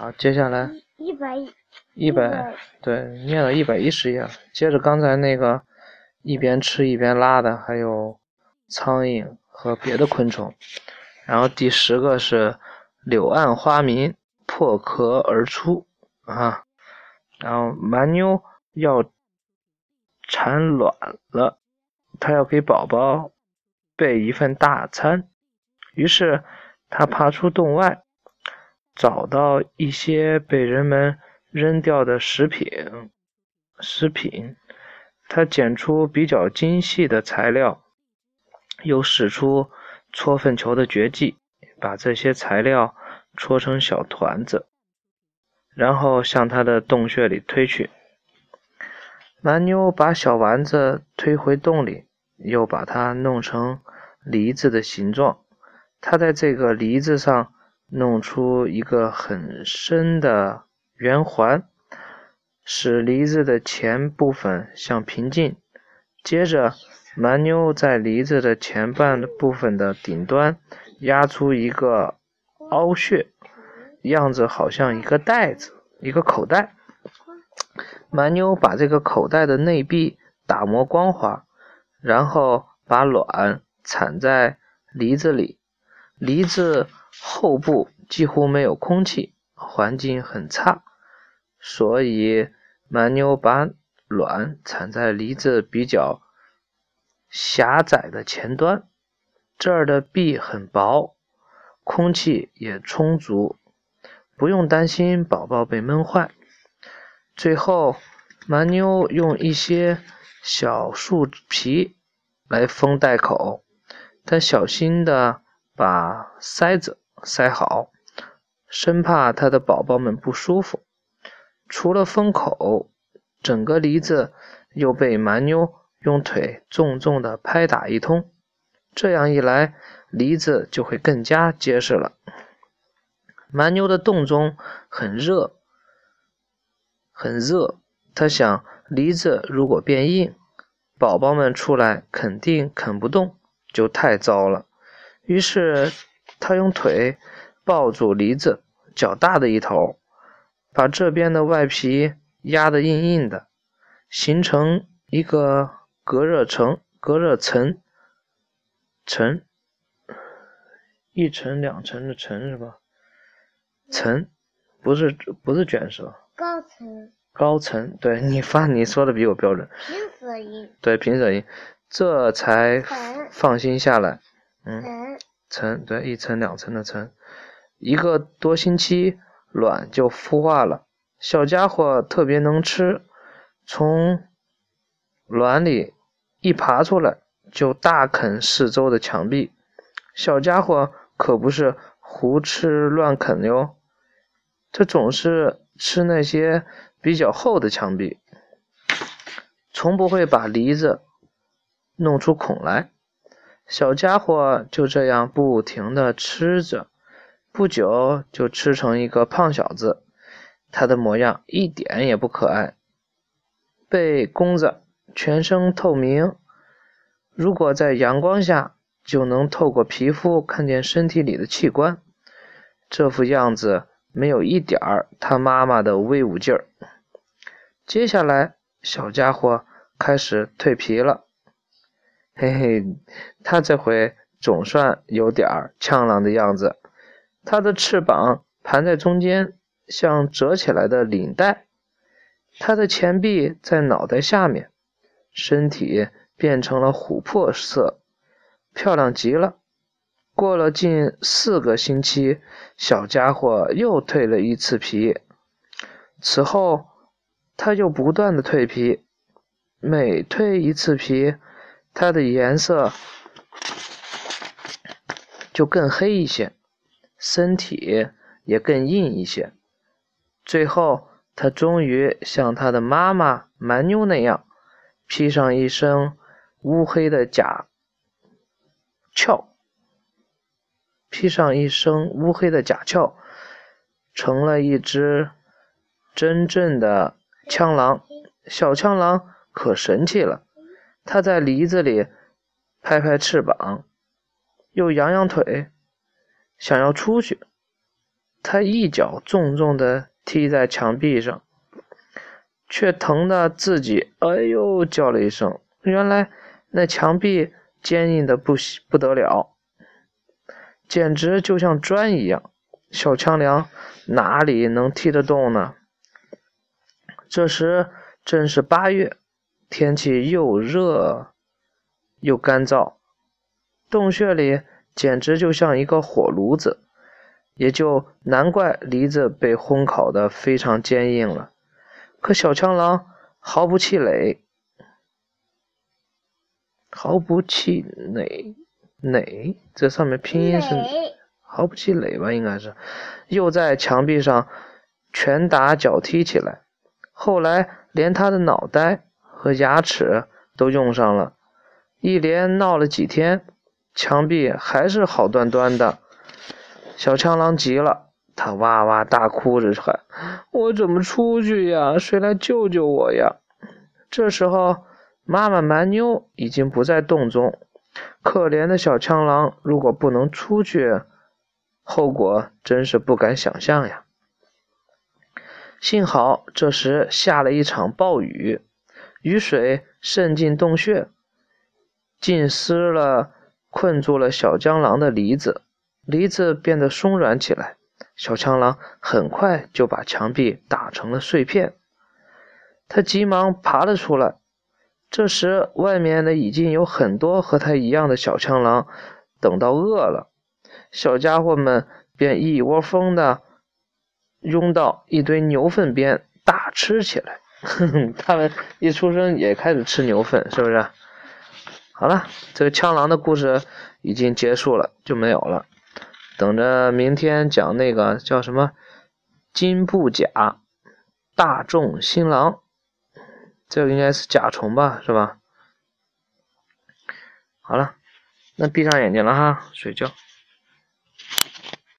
好，接下来一百一百对，念了一百一十页，接着刚才那个一边吃一边拉的，还有苍蝇和别的昆虫。然后第十个是柳暗花明破壳而出啊，然后蛮妞要产卵了，它要给宝宝备一份大餐，于是它爬出洞外。找到一些被人们扔掉的食品，食品，他捡出比较精细的材料，又使出搓粪球的绝技，把这些材料搓成小团子，然后向他的洞穴里推去。蛮妞把小丸子推回洞里，又把它弄成梨子的形状。他在这个梨子上。弄出一个很深的圆环，使梨子的前部分像平静。接着，蛮妞在梨子的前半部分的顶端压出一个凹穴，样子好像一个袋子，一个口袋。蛮妞把这个口袋的内壁打磨光滑，然后把卵产在梨子里，梨子。后部几乎没有空气，环境很差，所以蛮妞把卵产在梨子比较狭窄的前端，这儿的壁很薄，空气也充足，不用担心宝宝被闷坏。最后，蛮妞用一些小树皮来封袋口，她小心的把塞子。塞好，生怕他的宝宝们不舒服。除了封口，整个梨子又被蛮妞用腿重重的拍打一通。这样一来，梨子就会更加结实了。蛮妞的洞中很热，很热。他想，梨子如果变硬，宝宝们出来肯定啃不动，就太糟了。于是。他用腿抱住梨子较大的一头，把这边的外皮压得硬硬的，形成一个隔热层。隔热层，层，一层两层的层是吧？层，不是不是卷舌？高层。高层，对你发你说的比我标准。平舌音。对平舌音，这才放心下来。嗯。层对一层两层的层，一个多星期卵就孵化了。小家伙特别能吃，从卵里一爬出来就大啃四周的墙壁。小家伙可不是胡吃乱啃哟，他总是吃那些比较厚的墙壁，从不会把梨子弄出孔来。小家伙就这样不停地吃着，不久就吃成一个胖小子。他的模样一点也不可爱，背弓着，全身透明，如果在阳光下，就能透过皮肤看见身体里的器官。这副样子没有一点儿他妈妈的威武劲儿。接下来，小家伙开始蜕皮了。嘿嘿，他这回总算有点儿呛朗的样子。他的翅膀盘在中间，像折起来的领带。他的前臂在脑袋下面，身体变成了琥珀色，漂亮极了。过了近四个星期，小家伙又蜕了一次皮。此后，他又不断的蜕皮，每蜕一次皮。它的颜色就更黑一些，身体也更硬一些。最后，它终于像它的妈妈蛮妞那样，披上一身乌黑的甲壳，披上一身乌黑的甲壳，成了一只真正的枪狼。小枪狼可神气了。它在梨子里拍拍翅膀，又扬扬腿，想要出去。他一脚重重的踢在墙壁上，却疼得自己哎呦叫了一声。原来那墙壁坚硬的不不得了，简直就像砖一样。小强梁哪里能踢得动呢？这时正是八月，天气又热又干燥，洞穴里简直就像一个火炉子，也就难怪梨子被烘烤的非常坚硬了。可小强狼毫不气馁，毫不气馁，馁这上面拼音是毫不气馁吧？应该是，又在墙壁上拳打脚踢起来。后来连他的脑袋和牙齿都用上了，一连闹了几天，墙壁还是好端端的。小枪狼急了，他哇哇大哭着喊：“我怎么出去呀？谁来救救我呀？”这时候，妈妈蛮妞已经不在洞中。可怜的小枪狼，如果不能出去，后果真是不敢想象呀。幸好这时下了一场暴雨，雨水渗进洞穴，浸湿了困住了小江狼的梨子，梨子变得松软起来。小强狼很快就把墙壁打成了碎片，他急忙爬了出来。这时外面呢已经有很多和他一样的小强狼，等到饿了，小家伙们便一窝蜂的。拥到一堆牛粪边大吃起来，他们一出生也开始吃牛粪，是不是？好了，这个枪狼的故事已经结束了，就没有了。等着明天讲那个叫什么金布甲大众新郎，这个应该是甲虫吧，是吧？好了，那闭上眼睛了哈，睡觉。